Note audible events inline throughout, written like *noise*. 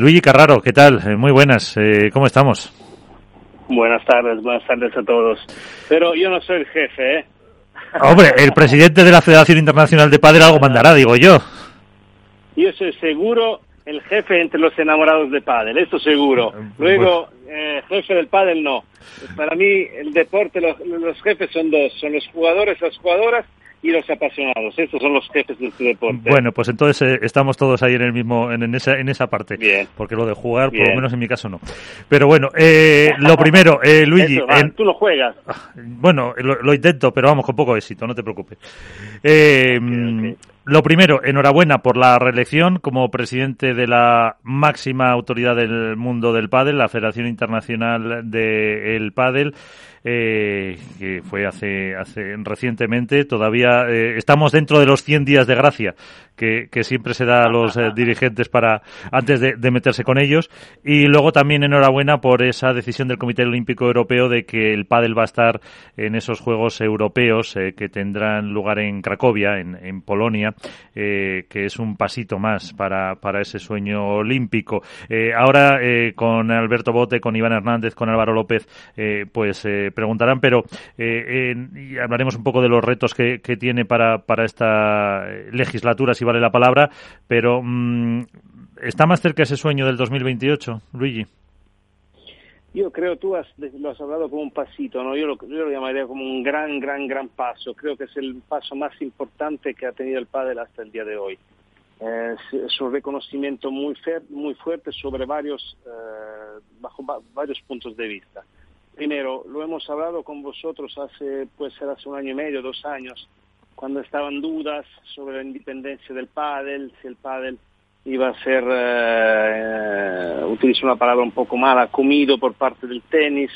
Luigi Carraro, ¿qué tal? Eh, muy buenas, eh, ¿cómo estamos? Buenas tardes, buenas tardes a todos. Pero yo no soy el jefe, ¿eh? Hombre, el presidente de la Federación Internacional de Padel algo mandará, digo yo. Yo soy seguro el jefe entre los enamorados de pádel, esto seguro. Luego, eh, jefe del pádel no. Para mí, el deporte, los, los jefes son dos, son los jugadores, las jugadoras y los apasionados. Estos son los jefes de este deporte. Bueno, pues entonces eh, estamos todos ahí en el mismo, en, esa, en esa parte. Bien. Porque lo de jugar, por lo menos en mi caso, no. Pero bueno, eh, lo *laughs* primero, eh, Luigi. Tú lo juegas. Ah, bueno, lo, intento, pero vamos, con poco éxito, no te preocupes. Eh, Lo primero, enhorabuena por la reelección como presidente de la máxima autoridad del mundo del pádel, la Federación Internacional del Pádel eh, que fue hace, hace recientemente. Todavía eh, estamos dentro de los 100 días de gracia que, siempre se da a los eh, dirigentes para antes de, meterse con ellos. Y luego también enhorabuena por esa decisión del Comité Olímpico Europeo de que el pádel va a estar en esos Juegos Europeos eh, que tendrán lugar en Cracovia, en, en Polonia, que es un pasito más para, para ese sueño olímpico. ahora con Alberto Bote, con Iván Hernández, con Álvaro López, pues preguntarán, pero eh, y hablaremos un poco de los retos que, tiene para, para esta legislatura, si vale la palabra, pero mm, ¿está más cerca ese sueño del 2028, Luigi? Yo creo, tú has, lo has hablado como un pasito, ¿no? Yo lo, yo lo llamaría como un gran, gran, gran paso. Creo que es el paso más importante que ha tenido el pádel hasta el día de hoy. es un reconocimiento muy, muy fuerte sobre varios, eh, bajo varios puntos de vista. Primero, lo hemos hablado con vosotros hace, puede ser hace un año y medio, dos años, cuando estaban dudas sobre la independencia del pádel, si el pádel iba a ser, eh, utilizo una palabra un poco mala, comido por parte del tenis.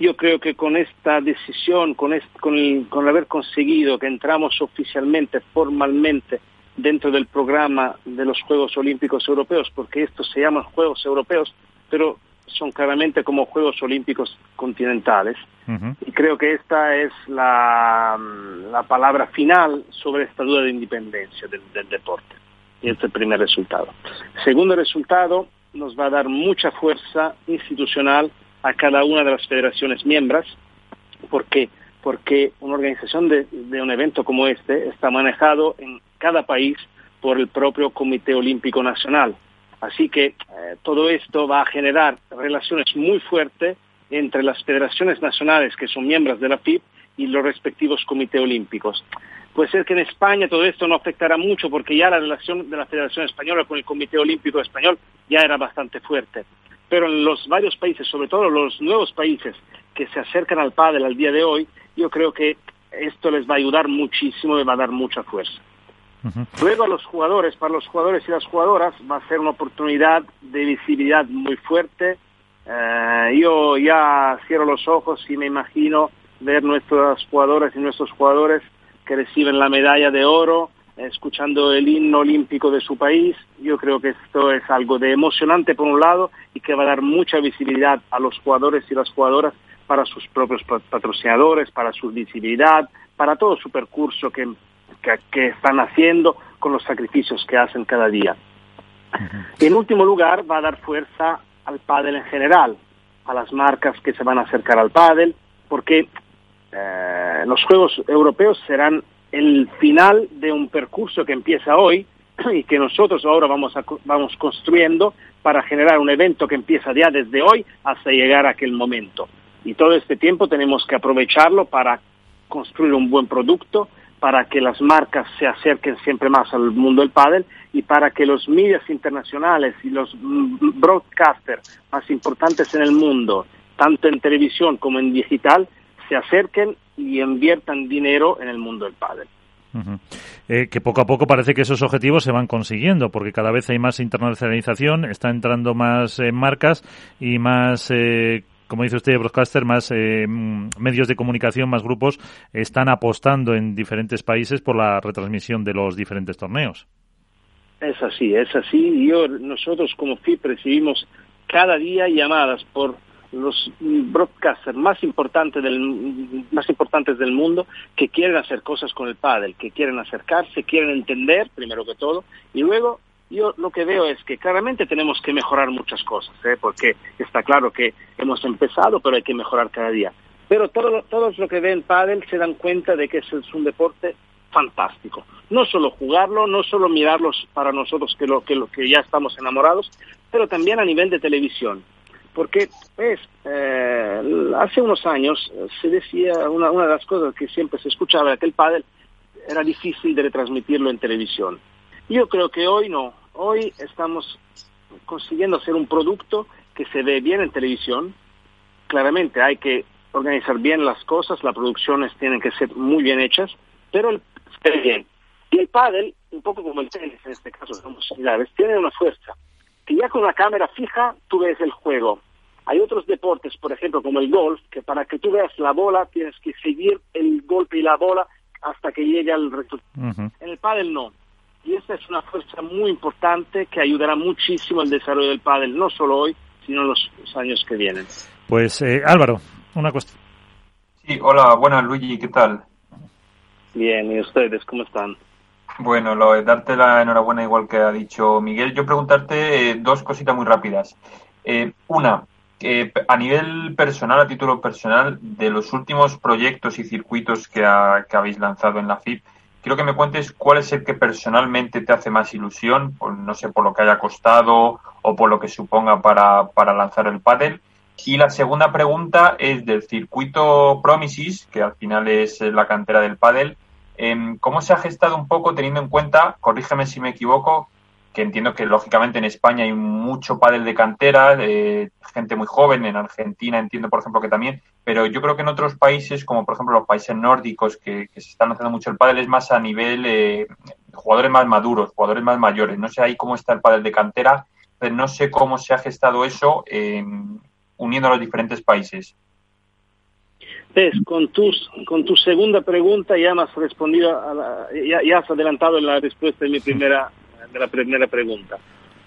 Yo creo que con esta decisión, con, con, el, con haber conseguido que entramos oficialmente, formalmente, dentro del programa de los Juegos Olímpicos Europeos, porque estos se llaman Juegos Europeos, pero son claramente como Juegos Olímpicos continentales. Y creo que esta es la, la, palabra final sobre esta duda de independencia del, deporte. Y este es el primer resultado. Segundo resultado, nos va a dar mucha fuerza institucional a cada una de las federaciones miembros. ¿Por qué? Porque una organización de, de un evento como este está manejado en cada país por el propio Comité Olímpico Nacional Así que eh, todo esto va a generar relaciones muy fuertes entre las federaciones nacionales que son miembros de la FIP y los respectivos comités olímpicos. Puede ser que en España todo esto no afectará mucho porque ya la relación de la Federación Española con el Comité Olímpico Español ya era bastante fuerte. Pero en los varios países, sobre todo los nuevos países que se acercan al pádel al día de hoy, yo creo que esto les va a ayudar muchísimo y va a dar mucha fuerza. Luego a los jugadores, para los jugadores y las jugadoras va a ser una oportunidad de visibilidad muy fuerte. Eh, yo ya cierro los ojos y me imagino ver nuestras jugadoras y nuestros jugadores que reciben la medalla de oro, escuchando el himno olímpico de su país. Yo creo que esto es algo de emocionante por un lado y que va a dar mucha visibilidad a los jugadores y las jugadoras para sus propios patrocinadores, para su visibilidad, para todo su percurso que que, están haciendo, con los sacrificios que hacen cada día. En último lugar, va a dar fuerza al pádel en general, a las marcas que se van a acercar al pádel, porque eh, los Juegos Europeos serán el final de un percurso que empieza hoy *clears throat* y que nosotros ahora vamos, a, vamos construyendo para generar un evento que empieza ya desde hoy hasta llegar a aquel momento. Y todo este tiempo tenemos que aprovecharlo para construir un buen producto, para que las marcas se acerquen siempre más al mundo del pádel y para que los medios internacionales y los broadcasters más importantes en el mundo, tanto en televisión como en digital, se acerquen y inviertan dinero en el mundo del pádel. Eh, que poco a poco parece que esos objetivos se van consiguiendo, porque cada vez hay más internacionalización, está entrando más eh, marcas y más eh, como dice usted, broadcaster, más eh, medios de comunicación, más grupos están apostando en diferentes países por la retransmisión de los diferentes torneos. Es así, es así. Yo, nosotros como FIP recibimos cada día llamadas por los broadcasters más importantes del más importantes del mundo que quieren hacer cosas con el pádel, que quieren acercarse, quieren entender primero que todo y luego yo lo que veo es que claramente tenemos que mejorar muchas cosas, ¿eh? porque está claro que hemos empezado, pero hay que mejorar cada día. Pero todos todos los que ven pádel se dan cuenta de que es un deporte fantástico. No solo jugarlo, no solo mirarlos para nosotros que, lo, que, lo, que ya estamos enamorados, pero también a nivel de televisión. Porque pues, eh, hace unos años se decía, una, una de las cosas que siempre se escuchaba que el pádel era difícil de retransmitirlo en televisión. Yo creo que hoy no. Hoy estamos consiguiendo hacer un producto que se ve bien en televisión. Claramente hay que organizar bien las cosas, las producciones tienen que ser muy bien hechas, pero el, se ve bien. Y el pádel, un poco como el tenis en este caso, somos similares, tiene una fuerza que ya con una cámara fija tú ves el juego. Hay otros deportes, por ejemplo, como el golf, que para que tú veas la bola tienes que seguir el golpe y la bola hasta que llegue al resultado. En el pádel no. Y esta es una fuerza muy importante que ayudará muchísimo al desarrollo del pádel, no solo hoy, sino en los, años que vienen. Pues eh, Álvaro, una cuestión. Sí, hola, buenas Luigi, ¿qué tal? Bien, ¿y ustedes cómo están? Bueno, lo, darte la enhorabuena igual que ha dicho Miguel. Yo preguntarte eh, dos cositas muy rápidas. Eh, una, a nivel personal, a título personal, de los últimos proyectos y circuitos que, habéis lanzado en la FIP, quiero que me cuentes cuál es el que personalmente te hace más ilusión, no sé, por lo que haya costado o por lo que suponga para, para lanzar el pádel. Y la segunda pregunta es del circuito Promises, que al final es la cantera del pádel. Em, ¿Cómo se ha gestado un poco teniendo en cuenta, corrígeme si me equivoco, que entiendo que lógicamente en España hay mucho pádel de cantera, de gente muy joven, en Argentina entiendo por ejemplo que también, pero yo creo que en otros países, como por ejemplo los países nórdicos, que, se están haciendo mucho el pádel, es más a nivel eh, jugadores más maduros, jugadores más mayores. No sé ahí cómo está el pádel de cantera, pero no sé cómo se ha gestado eso eh, uniendo a los diferentes países. Ves, con, tus, con tu segunda pregunta ya has respondido, ya, ya has adelantado la respuesta de mi primera de la primera pregunta.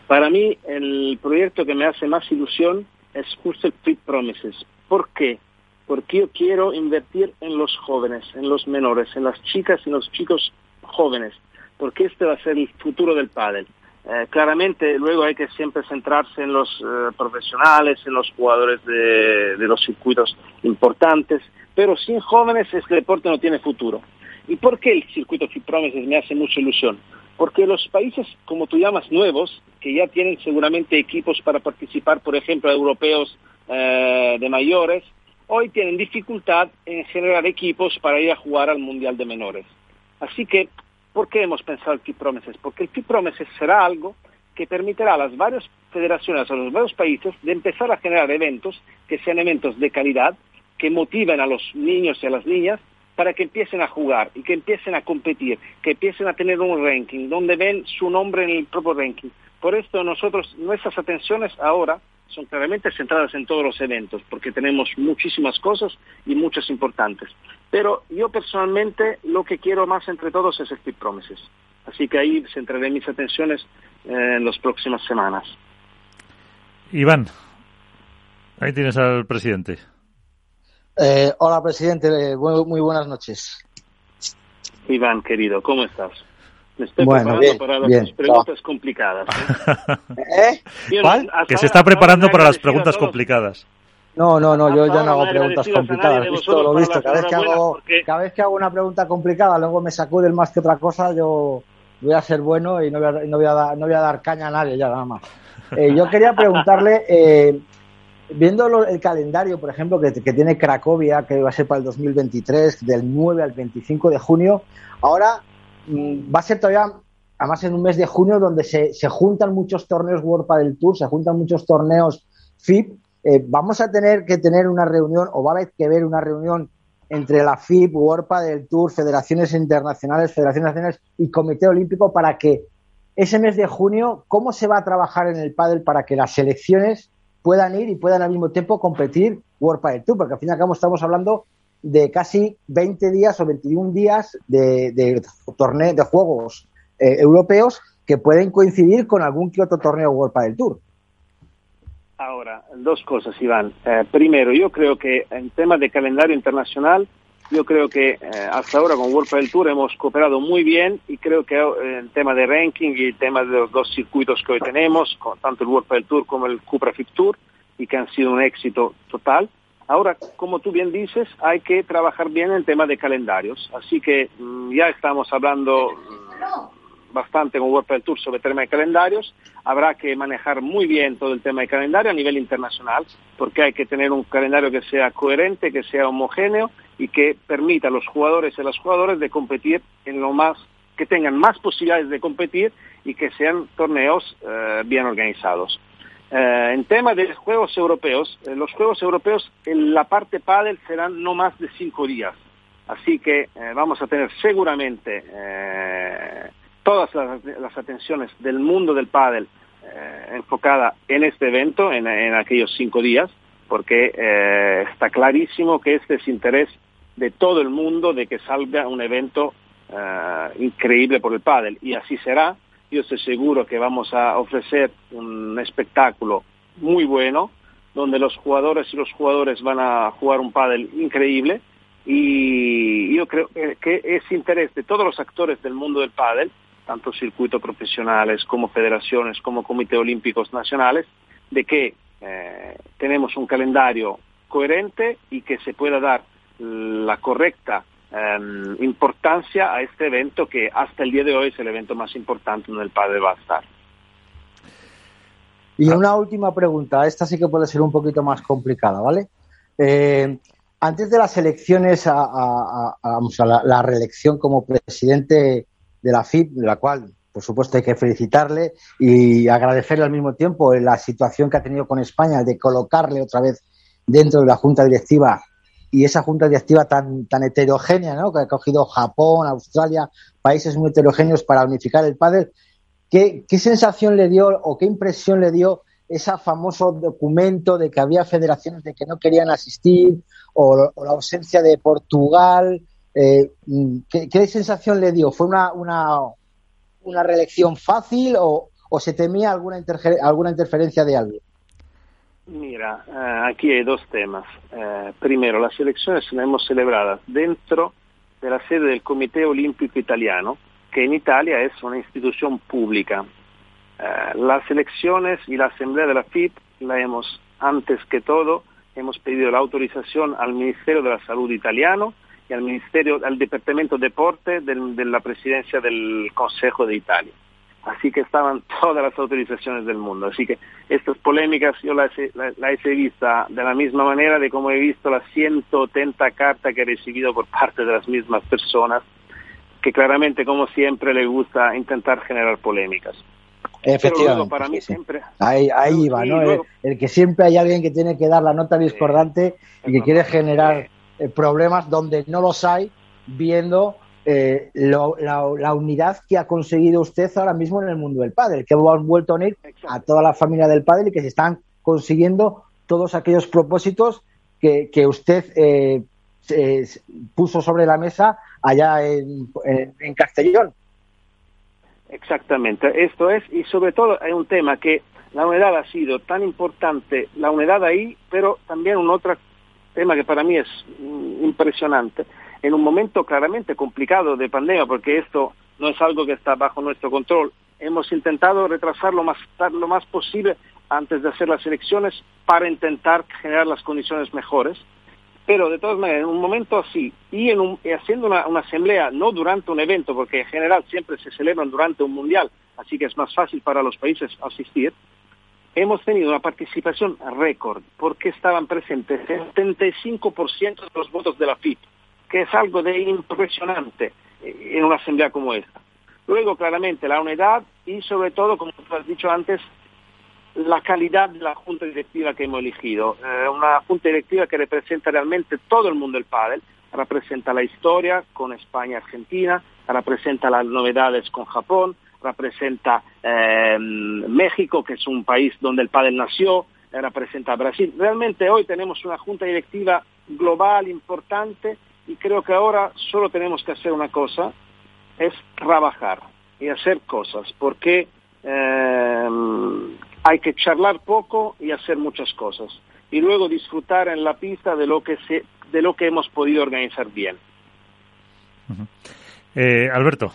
Para mí, el proyecto que me hace más ilusión es justo el Fit Promises. ¿Por qué? Porque yo quiero invertir en los jóvenes, en los menores, en las chicas y los chicos jóvenes, porque este va a ser el futuro del pádel. Eh, claramente, luego hay que siempre centrarse en los eh, profesionales, en los jugadores de, de los circuitos importantes, pero sin jóvenes este deporte no tiene futuro. ¿Y por qué el circuito Fit Promises me hace mucha ilusión? Porque los países, como tú llamas, nuevos, que ya tienen seguramente equipos para participar, por ejemplo, europeos eh, de mayores, hoy tienen dificultad en generar equipos para ir a jugar al Mundial de Menores. Así que, ¿por qué hemos pensado el Fit Promises? Porque el Fit Promises será algo que permitirá a las varias federaciones, a los varios países, de empezar a generar eventos que sean eventos de calidad, que motiven a los niños y a las niñas para que empiecen a jugar y que empiecen a competir, que empiecen a tener un ranking, donde ven su nombre en el propio ranking. Por esto nosotros, nuestras atenciones ahora son claramente centradas en todos los eventos, porque tenemos muchísimas cosas y muchas importantes. Pero yo personalmente lo que quiero más entre todos es el Promises. Así que ahí centraré mis atenciones eh, en las próximas semanas. Iván, ahí tienes al presidente. Eh, hola, presidente. Eh, muy, buenas noches. Iván, querido, ¿cómo estás? Me estoy preparando para las preguntas complicadas. ¿Eh? *laughs* ¿Cuál? Que se está preparando para las preguntas complicadas. No, no, no, yo ya no hago preguntas complicadas. Visto lo visto. Cada vez, que hago, cada vez que hago una pregunta complicada, luego me sacude más que otra cosa, yo voy a ser bueno y no voy a, no voy a, dar, no voy a dar caña a nadie ya nada más. Eh, yo quería preguntarle, eh, viendo el calendario, por ejemplo, que, tiene Cracovia, que va a ser para el 2023, del 9 al 25 de junio, ahora mm, va a ser todavía, además en un mes de junio, donde se, juntan muchos torneos World del Tour, se juntan muchos torneos FIP. Eh, vamos a tener que tener una reunión, o va a haber que ver una reunión entre la FIP, World del Tour, federaciones internacionales, federaciones nacionales y Comité Olímpico para que ese mes de junio, ¿cómo se va a trabajar en el pádel para que las selecciones puedan ir y puedan al mismo tiempo competir World Padel Tour, porque al fin y al cabo estamos hablando de casi 20 días o 21 días de, de de juegos eh, europeos que pueden coincidir con algún otro torneo World Padel Tour. Ahora, dos cosas, Iván. Eh, primero, yo creo que en temas de calendario internacional Yo creo que eh, hasta ahora con World del Tour hemos cooperado muy bien y creo que eh, en tema de ranking y el tema de los dos circuitos que hoy tenemos, tanto el World del Tour como el Cupra Fit Tour, y que han sido un éxito total. Ahora, como tú bien dices, hay que trabajar bien en tema de calendarios. Así que mm, ya estamos hablando mm, bastante con del Tour sobre tema de calendarios. Habrá que manejar muy bien todo el tema de calendario a nivel internacional, porque hay que tener un calendario que sea coherente, que sea homogéneo y que permita a los jugadores y a las jugadoras de competir en lo más, que tengan más posibilidades de competir y que sean torneos eh, bien organizados. Eh, en tema de Juegos Europeos, eh, los Juegos Europeos en la parte pádel serán no más de cinco días. Así que vamos a tener seguramente todas las, atenciones del mundo del pádel enfocada en este evento, en, aquellos cinco días, porque está clarísimo que este es interés de todo el mundo de que salga un evento uh, increíble por el pádel y así será. Yo estoy seguro que vamos a ofrecer un espectáculo muy bueno donde los jugadores y los jugadores van a jugar un pádel increíble y yo creo que es interés de todos los actores del mundo del pádel, tanto circuitos profesionales como federaciones, como comités olímpicos nacionales, de que eh, tenemos un calendario coherente y que se pueda dar la correcta em, importancia a este evento que hasta el día de hoy es el evento más importante donde el padre va a estar. Y una última pregunta, esta sí que puede ser un poquito más complicada, ¿vale? Eh, antes de las elecciones a, la, reelección como presidente de la FIP, de la cual, por supuesto, hay que felicitarle y agradecerle al mismo tiempo la situación que ha tenido con España de colocarle otra vez dentro de la Junta Directiva y esa junta directiva tan, tan heterogénea, ¿no? que ha cogido Japón, Australia, países muy heterogéneos para unificar el pádel, ¿qué, ¿qué sensación le dio o qué impresión le dio ese famoso documento de que había federaciones de que no querían asistir o, la ausencia de Portugal? Eh, ¿qué, ¿qué, sensación le dio? ¿Fue una, una, una reelección fácil o, o se temía alguna, alguna interferencia de alguien? Mira, eh, aquí hay dos temas. Eh, primero, las elecciones las hemos celebradas dentro de la sede del Comité Olímpico Italiano, que en Italia es una institución pública. Eh, las elecciones y la asamblea de la FIP la hemos, antes que todo, hemos pedido la autorización al Ministerio de la Salud italiano y al Ministerio, al Departamento de Deporte de la Presidencia del Consejo de Italia así que estaban *laughs* todas las autorizaciones del mundo. Así que estas polémicas yo las he, las, he visto de la misma manera de como he visto las 180 cartas que he recibido por parte de las mismas personas, que claramente, como siempre, les gusta intentar generar polémicas. Efectivamente. para mí siempre. Ahí, ahí va, ¿no? el, que siempre hay alguien que tiene que dar la nota discordante y que quiere generar eh, problemas donde no los hay, viendo eh, la, unidad que ha conseguido usted ahora mismo en el mundo del padre, que han vuelto a unir a toda la familia del padre y que se están consiguiendo todos aquellos propósitos que, usted eh, puso sobre la mesa allá en, en, Castellón. Exactamente, esto es, y sobre todo hay un tema que la unidad ha sido tan importante, la unidad ahí, pero también un otro tema que para mí es mm, impresionante, en un momento claramente complicado de pandemia, porque esto no es algo que está bajo nuestro control. Hemos intentado retrasarlo más, lo más posible antes de hacer las elecciones para intentar generar las condiciones mejores. Pero de todas maneras, en un momento así y, en haciendo una, una, asamblea, no durante un evento, porque en general siempre se celebran durante un mundial, así que es más fácil para los países asistir, hemos tenido una participación récord, porque estaban presentes el 75% de los votos de la FIP que es algo de impresionante eh, en una asamblea como esta. Luego, claramente, la unidad y sobre todo, como tú has dicho antes, la calidad de la junta directiva que hemos elegido. Eh, una junta directiva que representa realmente todo el mundo del pádel, representa la historia con España y Argentina, representa las novedades con Japón, representa eh, México, que es un país donde el pádel nació, representa Brasil. Realmente hoy tenemos una junta directiva global importante y creo que ahora solo tenemos que hacer una cosa, es trabajar y hacer cosas, porque eh, hay que charlar poco y hacer muchas cosas. Y luego disfrutar en la pista de lo que se de lo que hemos podido organizar bien. Eh, Alberto.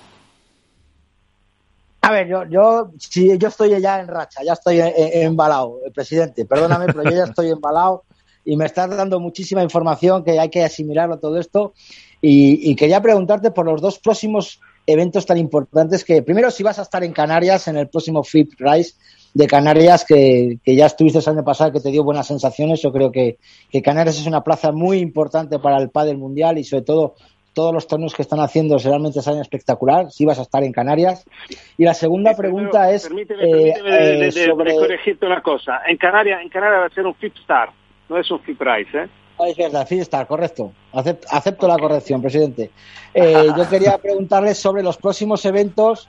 A ver, yo, yo, si yo estoy ya en racha, ya estoy embalado, presidente, perdóname, pero yo ya estoy embalado y me estás dando muchísima información que hay que asimilarlo todo esto. Y, quería preguntarte por los dos próximos eventos tan importantes que, primero, si vas a estar en Canarias en el próximo FIP Rise de Canarias, que, ya estuviste el año pasado, que te dio buenas sensaciones. Yo creo que, Canarias es una plaza muy importante para el pádel mundial y sobre todo todos los torneos que están haciendo realmente salen espectacular, si vas a estar en Canarias. Y la segunda pregunta es... Permíteme, eh, de, corregirte una cosa. En Canarias, en Canarias va a ser un FIP Star no es un fee price, ¿eh? Es verdad, está correcto. Acepto, la corrección, presidente. Eh, *laughs* yo quería preguntarle sobre los próximos eventos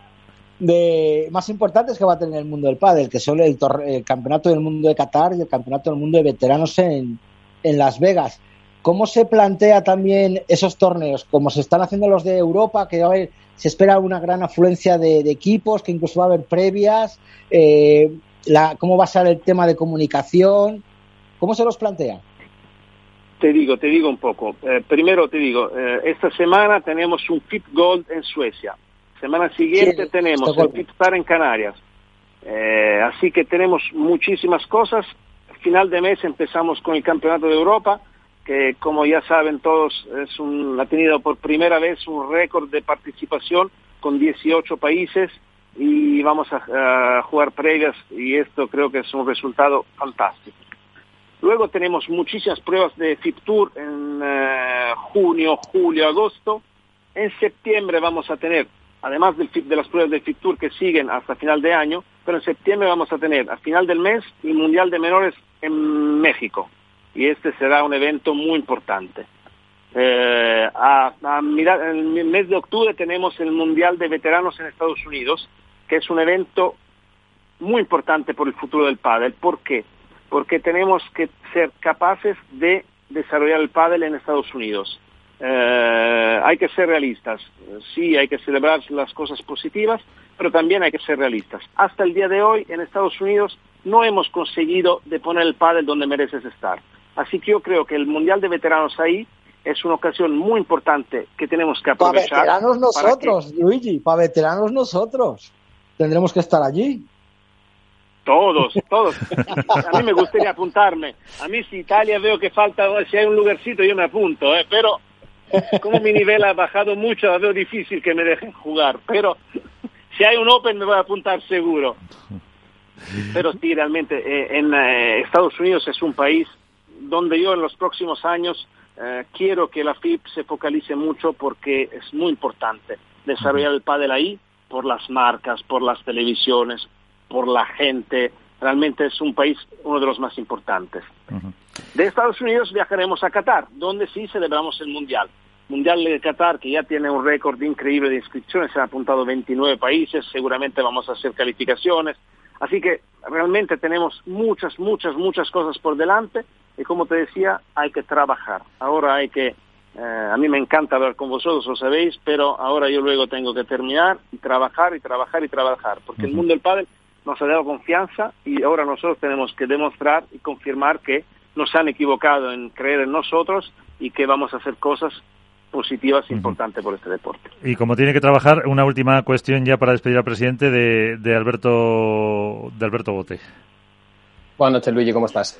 de, más importantes que va a tener el mundo del pádel, que son el, Campeonato del Mundo de Qatar y el Campeonato del Mundo de Veteranos en, Las Vegas. ¿Cómo se plantea también esos torneos? Como se están haciendo los de Europa, que a se espera una gran afluencia de, equipos, que incluso va a haber previas. Eh, ¿Cómo va a ser el tema de comunicación? ¿Cómo se los plantea? Te digo, te digo un poco. Eh, primero te digo, eh, esta semana tenemos un Fit Gold en Suecia. Semana siguiente tenemos el Fit Star en Canarias. Eh, así que tenemos muchísimas cosas. Final de mes empezamos con el Campeonato de Europa, que como ya saben todos ha tenido por primera vez un récord de participación con 18 países y vamos a, a jugar previas y esto creo que es un resultado fantástico. Luego tenemos muchísimas pruebas de FIPTUR en eh, junio, julio, agosto. En septiembre vamos a tener, además de las pruebas de FIPTUR que siguen hasta final de año, pero en septiembre vamos a tener a final del mes el Mundial de Menores en México. Y este será un evento muy importante. Eh, en el mes de octubre tenemos el Mundial de Veteranos en Estados Unidos, que es un evento muy importante por el futuro del pádel. ¿Por qué? porque tenemos que ser capaces de desarrollar el pádel en Estados Unidos. Eh, hay que ser realistas. Sí, hay que celebrar las cosas positivas, pero también hay que ser realistas. Hasta el día de hoy, en Estados Unidos, no hemos conseguido poner el pádel donde mereces estar. Así que yo creo que el Mundial de Veteranos ahí es una ocasión muy importante que tenemos que aprovechar. Para veteranos nosotros, Luigi, para veteranos nosotros. Tendremos que estar allí. Todos, todos. *laughs* A mí me gustaría apuntarme. A mí si Italia veo que falta, si hay un lugarcito yo me apunto, ¿eh? pero como mi nivel ha bajado mucho, veo difícil que me dejen jugar. Pero si hay un Open me voy a apuntar seguro. Pero sí, realmente eh, en eh, Estados Unidos es un país donde yo en los próximos años eh, quiero que la FIP se focalice mucho porque es muy importante desarrollar el pádel ahí por las marcas, por las televisiones, por la gente. Realmente es un país uno de los más importantes. De Estados Unidos viajaremos a Qatar, donde sí celebramos el Mundial. Mundial de Qatar, que ya tiene un récord increíble de inscripciones, se han apuntado 29 países, seguramente vamos a hacer calificaciones. Así que realmente tenemos muchas, muchas, muchas cosas por delante y como te decía, hay que trabajar. Ahora hay que, eh, a mí me encanta hablar con vosotros, lo sabéis, pero ahora yo luego tengo que terminar y trabajar y trabajar y trabajar, porque el mundo del pádel nos ha dado confianza y ahora nosotros tenemos que demostrar y confirmar que nos han equivocado en creer en nosotros y que vamos a hacer cosas positivas e importantes por este deporte. Y como tiene que trabajar, una última cuestión ya para despedir al presidente de, de Alberto de Alberto Bote. Buenas noches, Luigi, ¿cómo estás?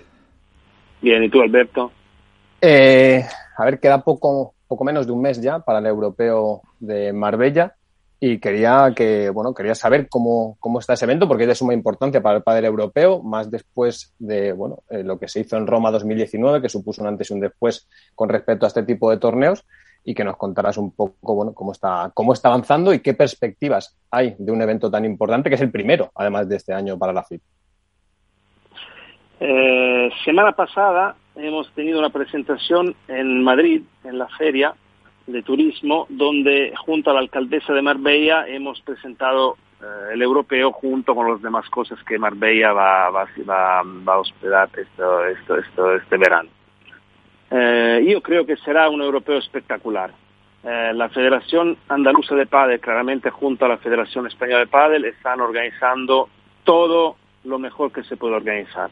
Bien, ¿y tú, Alberto? Eh, a ver, queda poco, poco menos de un mes ya para el europeo de Marbella y quería que bueno quería saber cómo, cómo está ese evento porque es de suma importancia para el padre europeo más después de bueno eh, lo que se hizo en Roma 2019 que supuso un antes y un después con respecto a este tipo de torneos y que nos contarás un poco bueno cómo está cómo está avanzando y qué perspectivas hay de un evento tan importante que es el primero además de este año para la FIP. Eh, semana pasada hemos tenido una presentación en Madrid en la feria de turismo, donde junto a la alcaldesa de Marbella hemos presentado eh, el europeo junto con las demás cosas que Marbella va, a hospedar este verano. Eh, yo creo que será un europeo espectacular. La Federación Andaluza de Padel, claramente junto a la Federación Española de Padel, están organizando todo lo mejor que se puede organizar.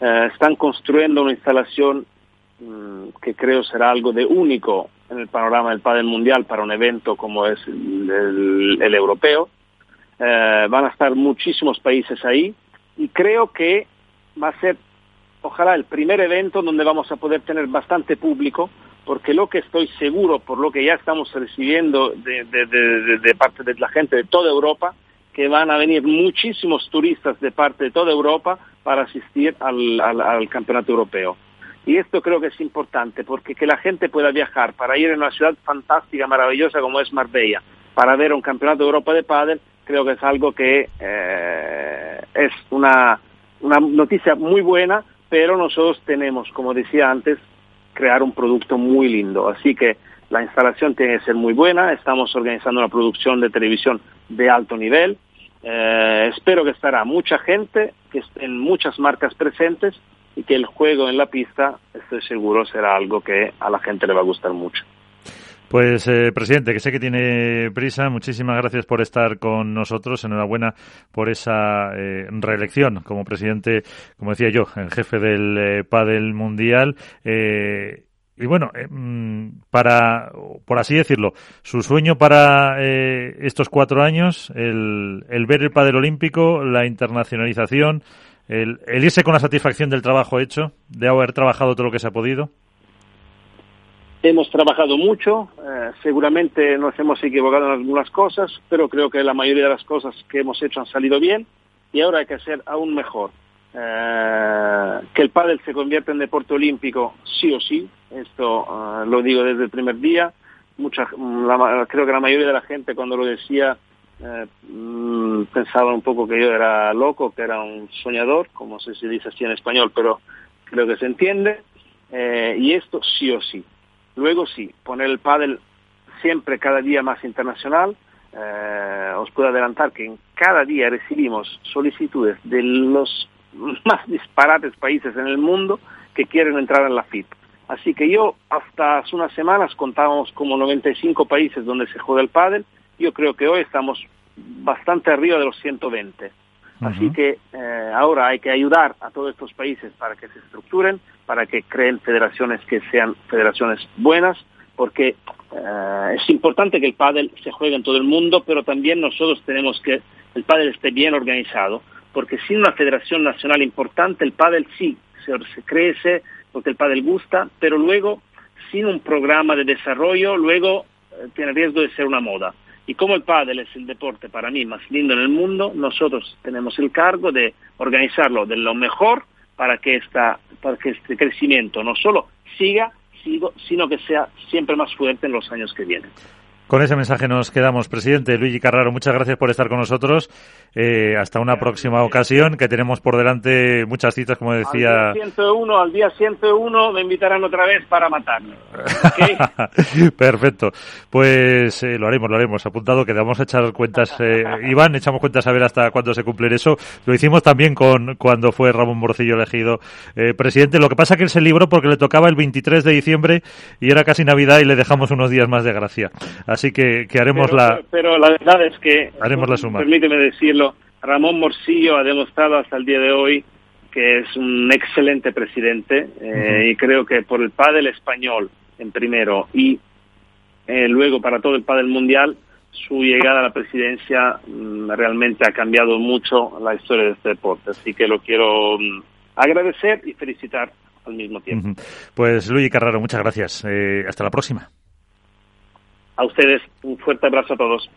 Están construyendo una instalación mm, que creo será algo de único en el panorama del pádel mundial para un evento como es el, europeo. Eh, van a estar muchísimos países ahí y creo que va a ser, ojalá, el primer evento donde vamos a poder tener bastante público, porque lo que estoy seguro, por lo que ya estamos recibiendo de parte de la gente de toda Europa, que van a venir muchísimos turistas de parte de toda Europa para asistir al, campeonato europeo. Y esto creo que es importante, porque que la gente pueda viajar para ir a una ciudad fantástica, maravillosa como es Marbella, para ver un campeonato de Europa de pádel, creo que es algo que eh, es una noticia muy buena, pero nosotros tenemos, como decía antes, crear un producto muy lindo. Así que la instalación tiene que ser muy buena, estamos organizando una producción de televisión de alto nivel, eh, espero que estará mucha gente, que estén muchas marcas presentes y que el juego en la pista, estoy seguro, será algo que a la gente le va a gustar mucho. Pues, eh, presidente, que sé que tiene prisa, muchísimas gracias por estar con nosotros. Enhorabuena por esa eh, reelección como presidente, como decía yo, en jefe del eh, Padel Mundial. Eh, y bueno, eh, mm, para, por así decirlo, su sueño para eh, estos cuatro años, el, ver el padre olímpico, la internacionalización, el, irse con la satisfacción del trabajo hecho, de haber trabajado todo lo que se ha podido. Hemos trabajado mucho, eh, seguramente nos hemos equivocado en algunas cosas, pero creo que la mayoría de las cosas que hemos hecho han salido bien y ahora hay que ser aún mejor. Eh, que el pádel se convierta en deporte olímpico sí o sí, esto eh, lo digo desde el primer día. Mucha, creo que la mayoría de la gente cuando lo decía eh, mm, pensaba un poco que yo era loco, que era un soñador, como se dice así en español, pero creo que se entiende. y esto sí o sí. Luego sí, poner el pádel siempre cada día más internacional. os puedo adelantar que en cada día recibimos solicitudes de los más disparates países en el mundo que quieren entrar en la FIP. Así que yo hasta hace unas semanas contábamos como 95 países donde se juega el pádel. Yo creo que hoy estamos bastante arriba de los 120. Así que eh, ahora hay que ayudar a todos estos países para que se estructuren, para que creen federaciones que sean federaciones buenas, porque eh, es importante que el pádel se juegue en todo el mundo, pero también nosotros tenemos que el pádel esté bien organizado porque sin una federación nacional importante el pádel sí se, crece, porque el pádel gusta, pero luego sin un programa de desarrollo, luego eh, tiene riesgo de ser una moda. Y como el pádel es el deporte para mí más lindo en el mundo, nosotros tenemos el cargo de organizarlo de lo mejor para que, esta, para que este crecimiento no solo siga, sino que sea siempre más fuerte en los años que vienen. Con ese mensaje nos quedamos. Presidente Luigi Carraro, muchas gracias por estar con nosotros. Eh, hasta una próxima ocasión, que tenemos por delante muchas citas, como decía. Al día 101, al día 101 me invitarán otra vez para matarme. *laughs* Perfecto. Pues eh, lo haremos, lo haremos. Apuntado que vamos a echar cuentas. Eh, Iván, echamos cuentas a ver hasta cuándo se cumple eso. Lo hicimos también con cuando fue Ramón Morcillo elegido eh, presidente. Lo que pasa que él se libró porque le tocaba el 23 de diciembre y era casi Navidad y le dejamos unos días más de gracia. Así que, que haremos la. Pero la verdad es que. Haremos la suma. Permíteme decirlo Ramón Morcillo ha demostrado hasta el día de hoy que es un excelente presidente eh, y creo que por el pádel español en primero y eh, luego para todo el pádel mundial su llegada a la presidencia mm, realmente ha cambiado mucho la historia de este deporte así que lo quiero mm, agradecer y felicitar al mismo tiempo. Pues Luis Carraro, muchas gracias. Eh, hasta la próxima. A ustedes un fuerte abrazo a todos.